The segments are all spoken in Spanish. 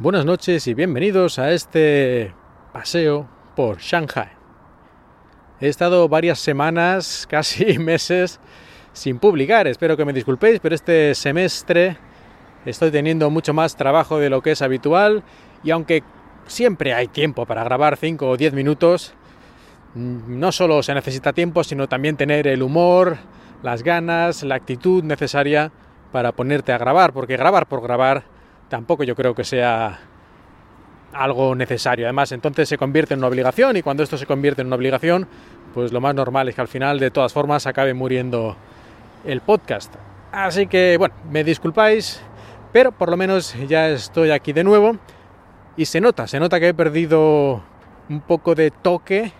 Buenas noches y bienvenidos a este paseo por Shanghai. He estado varias semanas, casi meses, sin publicar. Espero que me disculpéis, pero este semestre estoy teniendo mucho más trabajo de lo que es habitual y aunque siempre hay tiempo para grabar 5 o 10 minutos, no solo se necesita tiempo, sino también tener el humor, las ganas, la actitud necesaria para ponerte a grabar, porque grabar por grabar tampoco yo creo que sea algo necesario. Además, entonces se convierte en una obligación y cuando esto se convierte en una obligación, pues lo más normal es que al final de todas formas acabe muriendo el podcast. Así que, bueno, me disculpáis, pero por lo menos ya estoy aquí de nuevo y se nota, se nota que he perdido un poco de toque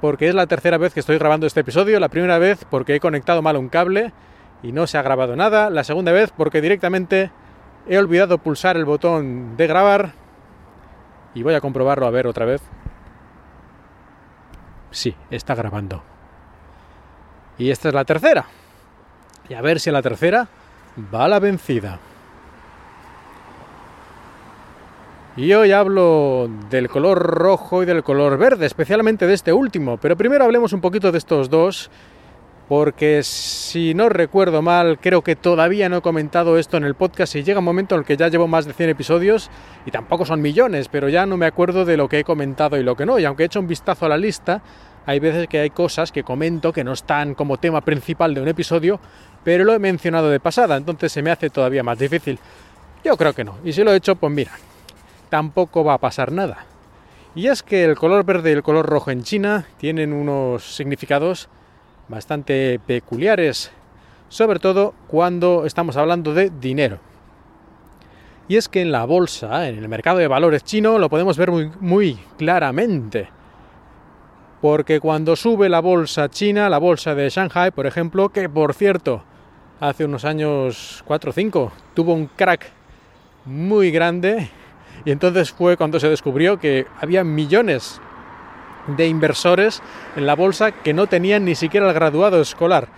porque es la tercera vez que estoy grabando este episodio, la primera vez porque he conectado mal un cable y no se ha grabado nada, la segunda vez porque directamente he olvidado pulsar el botón de grabar y voy a comprobarlo a ver otra vez. Sí, está grabando. Y esta es la tercera. Y a ver si a la tercera va la vencida. Y hoy hablo del color rojo y del color verde, especialmente de este último. Pero primero hablemos un poquito de estos dos porque si no recuerdo mal, creo que todavía no he comentado esto en el podcast y llega un momento en el que ya llevo más de 100 episodios y tampoco son millones, pero ya no me acuerdo de lo que he comentado y lo que no. Y aunque he hecho un vistazo a la lista, hay veces que hay cosas que comento que no están como tema principal de un episodio, pero lo he mencionado de pasada, entonces se me hace todavía más difícil. Yo creo que no. Y si lo he hecho, pues mira, tampoco va a pasar nada. Y es que el color verde y el color rojo en China tienen unos significados bastante peculiares, sobre todo cuando estamos hablando de dinero. Y es que en la bolsa, en el mercado de valores chino, lo podemos ver muy, muy claramente. Porque cuando sube la bolsa china, la bolsa de Shanghai, por ejemplo, que por cierto, hace unos años 4 o 5, tuvo un crack muy grande, y entonces fue cuando se descubrió que había millones de inversores en la bolsa que no tenían ni siquiera el graduado escolar.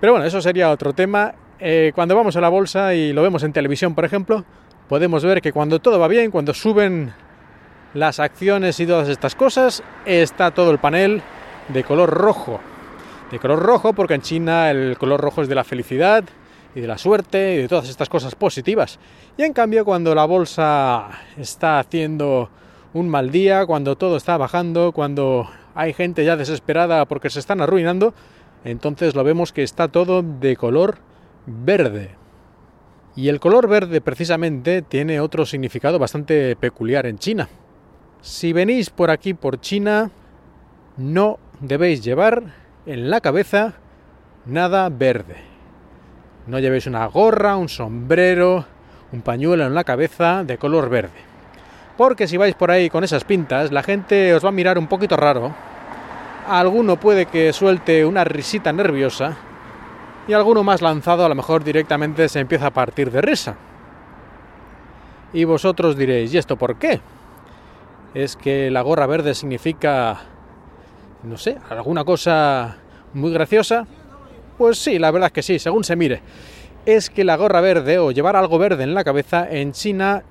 Pero bueno, eso sería otro tema. Eh, cuando vamos a la bolsa y lo vemos en televisión, por ejemplo, podemos ver que cuando todo va bien, cuando suben las acciones y todas estas cosas, está todo el panel de color rojo. De color rojo porque en China el color rojo es de la felicidad y de la suerte y de todas estas cosas positivas. Y en cambio cuando la bolsa está haciendo un mal día, cuando todo está bajando, cuando hay gente ya desesperada porque se están arruinando, entonces lo vemos que está todo de color verde. Y el color verde precisamente tiene otro significado bastante peculiar en China. Si venís por aquí por China, no debéis llevar en la cabeza nada verde. No llevéis una gorra, un sombrero, un pañuelo en la cabeza de color verde porque si vais por ahí con esas pintas, la gente os va a mirar un poquito raro. Alguno puede que suelte una risita nerviosa y alguno más lanzado a lo mejor directamente se empieza a partir de risa. Y vosotros diréis, ¿y esto por qué? ¿Es que la gorra verde significa, no sé, alguna cosa muy graciosa? Pues sí, la verdad es que sí, según se mire. Es que la gorra verde o llevar algo verde en la cabeza en China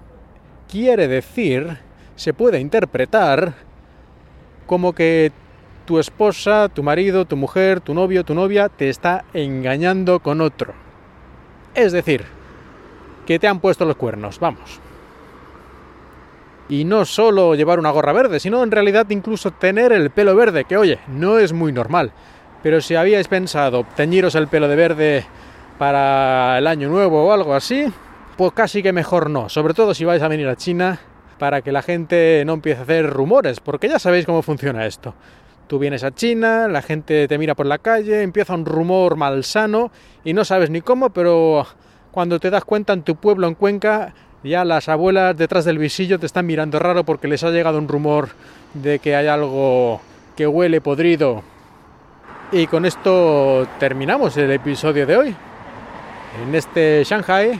quiere decir, se puede interpretar como que tu esposa, tu marido, tu mujer, tu novio, tu novia te está engañando con otro. Es decir, que te han puesto los cuernos, vamos. Y no solo llevar una gorra verde, sino en realidad incluso tener el pelo verde, que oye, no es muy normal. Pero si habíais pensado teñiros el pelo de verde para el año nuevo o algo así, pues casi que mejor no, sobre todo si vais a venir a China para que la gente no empiece a hacer rumores, porque ya sabéis cómo funciona esto. Tú vienes a China, la gente te mira por la calle, empieza un rumor malsano y no sabes ni cómo, pero cuando te das cuenta en tu pueblo, en Cuenca, ya las abuelas detrás del visillo te están mirando raro porque les ha llegado un rumor de que hay algo que huele podrido. Y con esto terminamos el episodio de hoy. En este Shanghai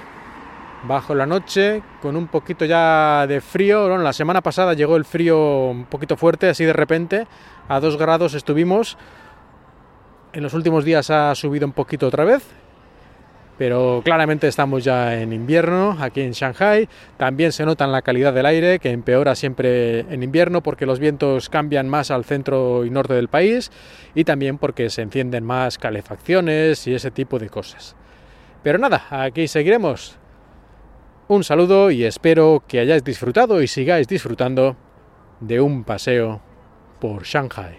bajo la noche con un poquito ya de frío. la semana pasada llegó el frío un poquito fuerte, así de repente, a 2 grados estuvimos. En los últimos días ha subido un poquito otra vez. pero claramente estamos ya en invierno aquí en Shanghai. También se nota la calidad del aire, que empeora siempre en invierno porque los vientos cambian más al centro y norte del país y también porque se encienden más calefacciones y ese tipo de cosas. Pero nada, aquí seguiremos. Un saludo y espero que hayáis disfrutado y sigáis disfrutando de un paseo por Shanghai.